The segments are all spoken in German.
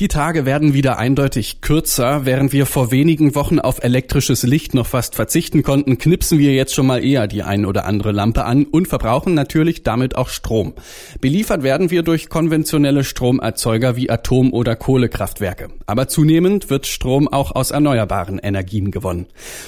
Die Tage werden wieder eindeutig kürzer. Während wir vor wenigen Wochen auf elektrisches Licht noch fast verzichten konnten, knipsen wir jetzt schon mal eher die ein oder andere Lampe an und verbrauchen natürlich damit auch Strom. Beliefert werden wir durch konventionelle Stromerzeuger wie Atom- oder Kohlekraftwerke. Aber zunehmend wird Strom auch aus erneuerbaren Energien gewonnen.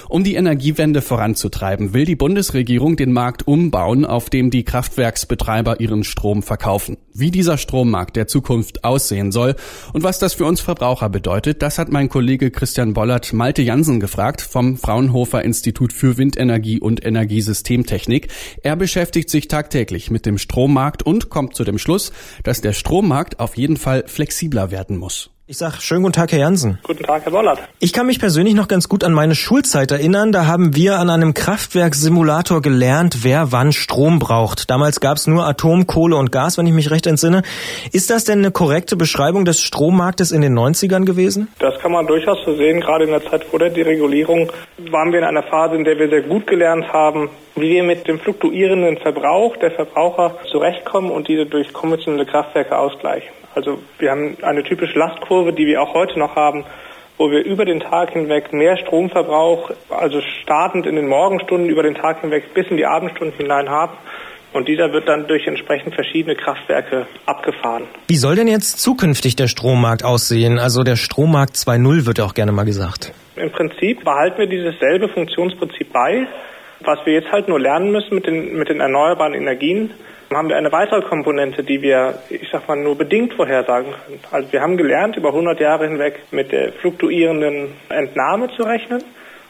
Um die Energiewende voranzutreiben, will die Bundesregierung den Markt umbauen, auf dem die Kraftwerksbetreiber ihren Strom verkaufen. Wie dieser Strommarkt der Zukunft aussehen soll und was was das für uns Verbraucher bedeutet, das hat mein Kollege Christian Bollert Malte Jansen gefragt vom Fraunhofer Institut für Windenergie und Energiesystemtechnik. Er beschäftigt sich tagtäglich mit dem Strommarkt und kommt zu dem Schluss, dass der Strommarkt auf jeden Fall flexibler werden muss. Ich sag schönen guten Tag, Herr Jansen. Guten Tag, Herr Bollert. Ich kann mich persönlich noch ganz gut an meine Schulzeit erinnern. Da haben wir an einem Kraftwerkssimulator gelernt, wer wann Strom braucht. Damals gab es nur Atom, Kohle und Gas, wenn ich mich recht entsinne. Ist das denn eine korrekte Beschreibung des Strommarktes in den 90ern gewesen? Das kann man durchaus so sehen. Gerade in der Zeit vor der Deregulierung waren wir in einer Phase, in der wir sehr gut gelernt haben, wie wir mit dem fluktuierenden Verbrauch der Verbraucher zurechtkommen und diese durch konventionelle Kraftwerke ausgleichen. Also wir haben eine typische Lastkurve, die wir auch heute noch haben, wo wir über den Tag hinweg mehr Stromverbrauch, also startend in den Morgenstunden über den Tag hinweg bis in die Abendstunden hinein haben. Und dieser wird dann durch entsprechend verschiedene Kraftwerke abgefahren. Wie soll denn jetzt zukünftig der Strommarkt aussehen? Also der Strommarkt 2.0 wird ja auch gerne mal gesagt. Im Prinzip behalten wir dieses selbe Funktionsprinzip bei. Was wir jetzt halt nur lernen müssen mit den, mit den erneuerbaren Energien, haben wir eine weitere Komponente, die wir, ich sag mal, nur bedingt vorhersagen können. Also wir haben gelernt, über 100 Jahre hinweg mit der fluktuierenden Entnahme zu rechnen.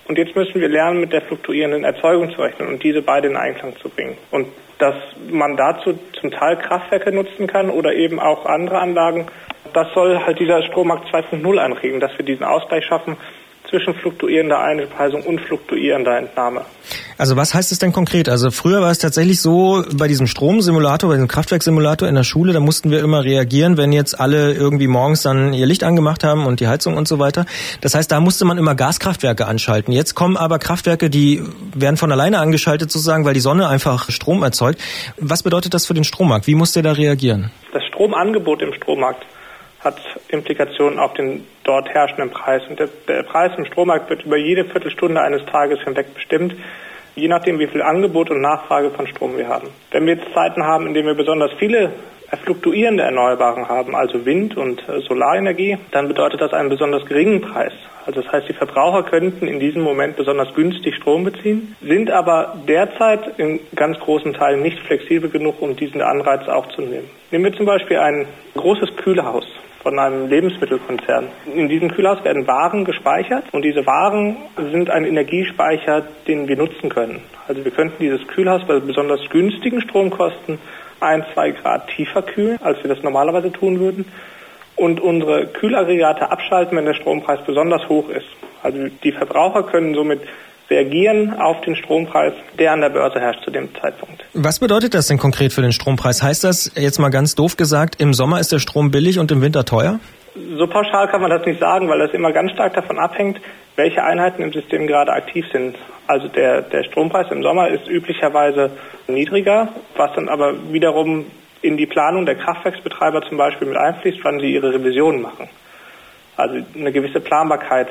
Und jetzt müssen wir lernen, mit der fluktuierenden Erzeugung zu rechnen und diese beide in Einklang zu bringen. Und dass man dazu zum Teil Kraftwerke nutzen kann oder eben auch andere Anlagen, das soll halt dieser Strommarkt 2.0 anregen, dass wir diesen Ausgleich schaffen zwischen fluktuierender Einspeisung und fluktuierender Entnahme. Also was heißt es denn konkret? Also früher war es tatsächlich so, bei diesem Stromsimulator, bei diesem Kraftwerksimulator in der Schule, da mussten wir immer reagieren, wenn jetzt alle irgendwie morgens dann ihr Licht angemacht haben und die Heizung und so weiter. Das heißt, da musste man immer Gaskraftwerke anschalten. Jetzt kommen aber Kraftwerke, die werden von alleine angeschaltet sozusagen, weil die Sonne einfach Strom erzeugt. Was bedeutet das für den Strommarkt? Wie muss der da reagieren? Das Stromangebot im Strommarkt hat Implikationen auf den dort herrschenden Preis. Und der, Preis im Strommarkt wird über jede Viertelstunde eines Tages hinweg bestimmt, je nachdem, wie viel Angebot und Nachfrage von Strom wir haben. Wenn wir jetzt Zeiten haben, in denen wir besonders viele fluktuierende Erneuerbaren haben, also Wind- und äh, Solarenergie, dann bedeutet das einen besonders geringen Preis. Also das heißt, die Verbraucher könnten in diesem Moment besonders günstig Strom beziehen, sind aber derzeit in ganz großen Teilen nicht flexibel genug, um diesen Anreiz aufzunehmen. Nehmen wir zum Beispiel ein großes Kühlhaus von einem Lebensmittelkonzern. In diesem Kühlhaus werden Waren gespeichert und diese Waren sind ein Energiespeicher, den wir nutzen können. Also wir könnten dieses Kühlhaus bei besonders günstigen Stromkosten ein, zwei Grad tiefer kühlen, als wir das normalerweise tun würden und unsere Kühlaggregate abschalten, wenn der Strompreis besonders hoch ist. Also die Verbraucher können somit reagieren auf den Strompreis, der an der Börse herrscht zu dem Zeitpunkt. Was bedeutet das denn konkret für den Strompreis? Heißt das jetzt mal ganz doof gesagt, im Sommer ist der Strom billig und im Winter teuer? So pauschal kann man das nicht sagen, weil das immer ganz stark davon abhängt, welche Einheiten im System gerade aktiv sind. Also der, der Strompreis im Sommer ist üblicherweise niedriger, was dann aber wiederum in die Planung der Kraftwerksbetreiber zum Beispiel mit einfließt, wann sie ihre Revisionen machen. Also eine gewisse Planbarkeit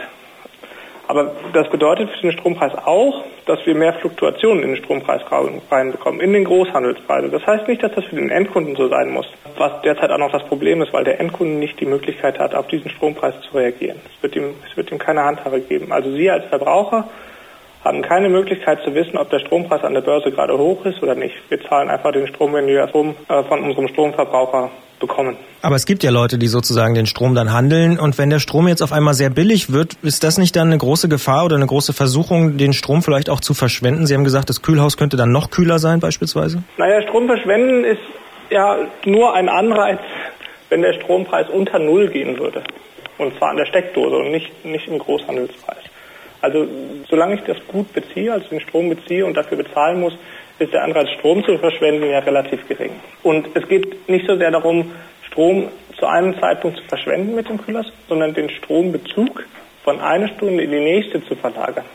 aber das bedeutet für den Strompreis auch, dass wir mehr Fluktuationen in den Strompreis reinbekommen, in den Großhandelspreise. Das heißt nicht, dass das für den Endkunden so sein muss, was derzeit auch noch das Problem ist, weil der Endkunde nicht die Möglichkeit hat, auf diesen Strompreis zu reagieren. Es wird ihm, es wird ihm keine Handhabe geben. Also Sie als Verbraucher haben keine Möglichkeit zu wissen, ob der Strompreis an der Börse gerade hoch ist oder nicht. Wir zahlen einfach den Strom, wenn wir von unserem Stromverbraucher bekommen. Aber es gibt ja Leute, die sozusagen den Strom dann handeln. Und wenn der Strom jetzt auf einmal sehr billig wird, ist das nicht dann eine große Gefahr oder eine große Versuchung, den Strom vielleicht auch zu verschwenden? Sie haben gesagt, das Kühlhaus könnte dann noch kühler sein beispielsweise? Naja, Strom verschwenden ist ja nur ein Anreiz, wenn der Strompreis unter Null gehen würde. Und zwar an der Steckdose und nicht, nicht im Großhandelspreis. Also solange ich das gut beziehe, also den Strom beziehe und dafür bezahlen muss, ist der Anreiz, Strom zu verschwenden, ja relativ gering. Und es geht nicht so sehr darum, Strom zu einem Zeitpunkt zu verschwenden mit dem Kühlers, sondern den Strombezug von einer Stunde in die nächste zu verlagern.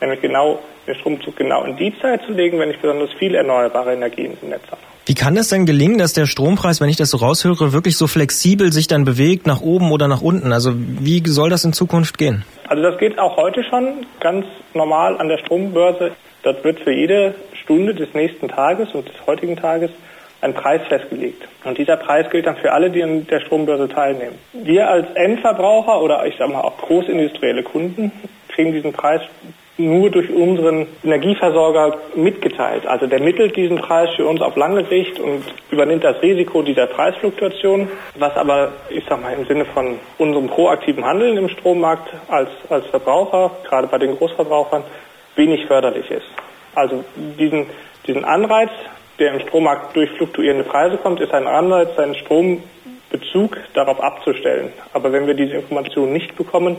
nämlich genau den Stromzug genau in die Zeit zu legen, wenn ich besonders viel erneuerbare Energien im Netz habe. Wie kann das denn gelingen, dass der Strompreis, wenn ich das so raushöre, wirklich so flexibel sich dann bewegt, nach oben oder nach unten? Also wie soll das in Zukunft gehen? Also das geht auch heute schon ganz normal an der Strombörse. Dort wird für jede Stunde des nächsten Tages und des heutigen Tages ein Preis festgelegt. Und dieser Preis gilt dann für alle, die an der Strombörse teilnehmen. Wir als Endverbraucher oder ich sage mal auch großindustrielle Kunden kriegen diesen Preis nur durch unseren Energieversorger mitgeteilt. Also der mittelt diesen Preis für uns auf lange Sicht und übernimmt das Risiko dieser Preisfluktuation, was aber, ich sag mal, im Sinne von unserem proaktiven Handeln im Strommarkt als, als Verbraucher, gerade bei den Großverbrauchern, wenig förderlich ist. Also diesen, diesen Anreiz, der im Strommarkt durch fluktuierende Preise kommt, ist ein Anreiz, seinen Strombezug darauf abzustellen. Aber wenn wir diese Informationen nicht bekommen,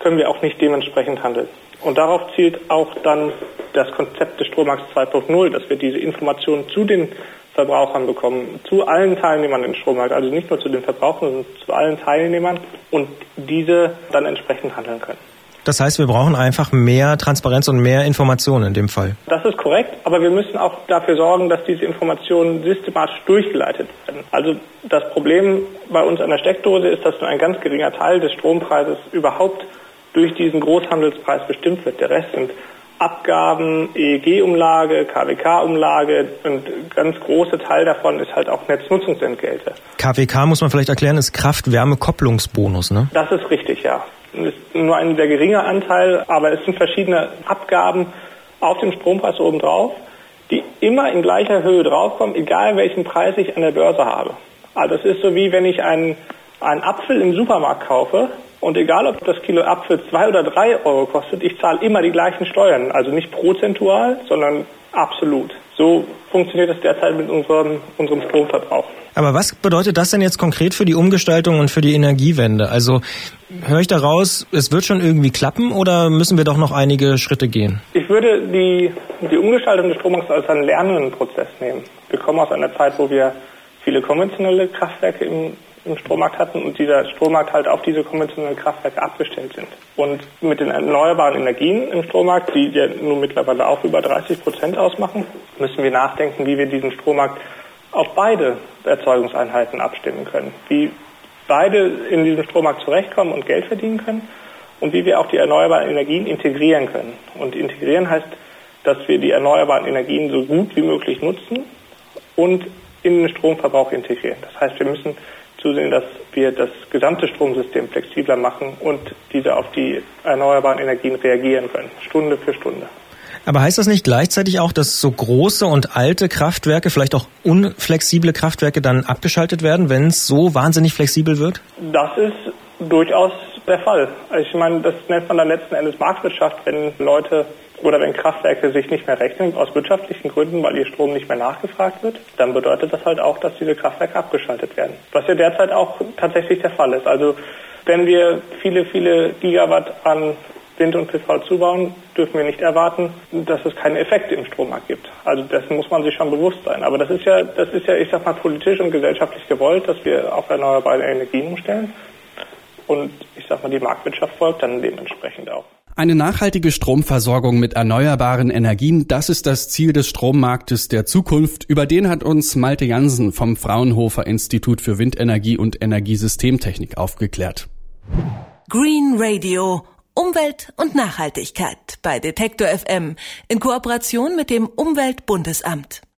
können wir auch nicht dementsprechend handeln. Und darauf zielt auch dann das Konzept des Strommarkts 2.0, dass wir diese Informationen zu den Verbrauchern bekommen, zu allen Teilnehmern im Strommarkt, also nicht nur zu den Verbrauchern, sondern zu allen Teilnehmern und diese dann entsprechend handeln können. Das heißt, wir brauchen einfach mehr Transparenz und mehr Informationen in dem Fall. Das ist korrekt, aber wir müssen auch dafür sorgen, dass diese Informationen systematisch durchgeleitet werden. Also das Problem bei uns an der Steckdose ist, dass nur ein ganz geringer Teil des Strompreises überhaupt durch diesen Großhandelspreis bestimmt wird. Der Rest sind Abgaben, EEG-Umlage, KWK-Umlage und ganz große Teil davon ist halt auch Netznutzungsentgelte. KWK muss man vielleicht erklären, ist Kraft-Wärme-Kopplungsbonus, ne? Das ist richtig, ja. Ist nur ein sehr geringer Anteil, aber es sind verschiedene Abgaben auf dem Strompreis obendrauf, die immer in gleicher Höhe draufkommen, egal welchen Preis ich an der Börse habe. Also es ist so wie wenn ich einen, einen Apfel im Supermarkt kaufe und egal, ob das Kilo Apfel zwei oder drei Euro kostet, ich zahle immer die gleichen Steuern. Also nicht prozentual, sondern absolut. So funktioniert es derzeit mit unserem, unserem Stromverbrauch. Aber was bedeutet das denn jetzt konkret für die Umgestaltung und für die Energiewende? Also höre ich daraus, es wird schon irgendwie klappen oder müssen wir doch noch einige Schritte gehen? Ich würde die, die Umgestaltung des Strommarkts als einen lernenden Prozess nehmen. Wir kommen aus einer Zeit, wo wir viele konventionelle Kraftwerke im im Strommarkt hatten und dieser Strommarkt halt auf diese konventionellen Kraftwerke abgestellt sind. Und mit den erneuerbaren Energien im Strommarkt, die ja nun mittlerweile auch über 30 Prozent ausmachen, müssen wir nachdenken, wie wir diesen Strommarkt auf beide Erzeugungseinheiten abstimmen können. Wie beide in diesem Strommarkt zurechtkommen und Geld verdienen können und wie wir auch die erneuerbaren Energien integrieren können. Und integrieren heißt, dass wir die erneuerbaren Energien so gut wie möglich nutzen und in den Stromverbrauch integrieren. Das heißt, wir müssen zusehen, dass wir das gesamte Stromsystem flexibler machen und diese auf die erneuerbaren Energien reagieren können, Stunde für Stunde. Aber heißt das nicht gleichzeitig auch, dass so große und alte Kraftwerke, vielleicht auch unflexible Kraftwerke dann abgeschaltet werden, wenn es so wahnsinnig flexibel wird? Das ist durchaus der Fall. Ich meine, das nennt man dann letzten Endes Marktwirtschaft, wenn Leute oder wenn Kraftwerke sich nicht mehr rechnen aus wirtschaftlichen Gründen, weil ihr Strom nicht mehr nachgefragt wird, dann bedeutet das halt auch, dass diese Kraftwerke abgeschaltet werden. Was ja derzeit auch tatsächlich der Fall ist. Also wenn wir viele, viele Gigawatt an Wind und PV zubauen, dürfen wir nicht erwarten, dass es keine Effekte im Strommarkt gibt. Also dessen muss man sich schon bewusst sein. Aber das ist ja, das ist ja, ich sag mal, politisch und gesellschaftlich gewollt, dass wir auf erneuerbare Energien umstellen. Und ich sag mal, die Marktwirtschaft folgt dann dementsprechend auch. Eine nachhaltige Stromversorgung mit erneuerbaren Energien, das ist das Ziel des Strommarktes der Zukunft. Über den hat uns Malte Jansen vom Fraunhofer Institut für Windenergie und Energiesystemtechnik aufgeklärt. Green Radio. Umwelt und Nachhaltigkeit bei Detektor FM in Kooperation mit dem Umweltbundesamt.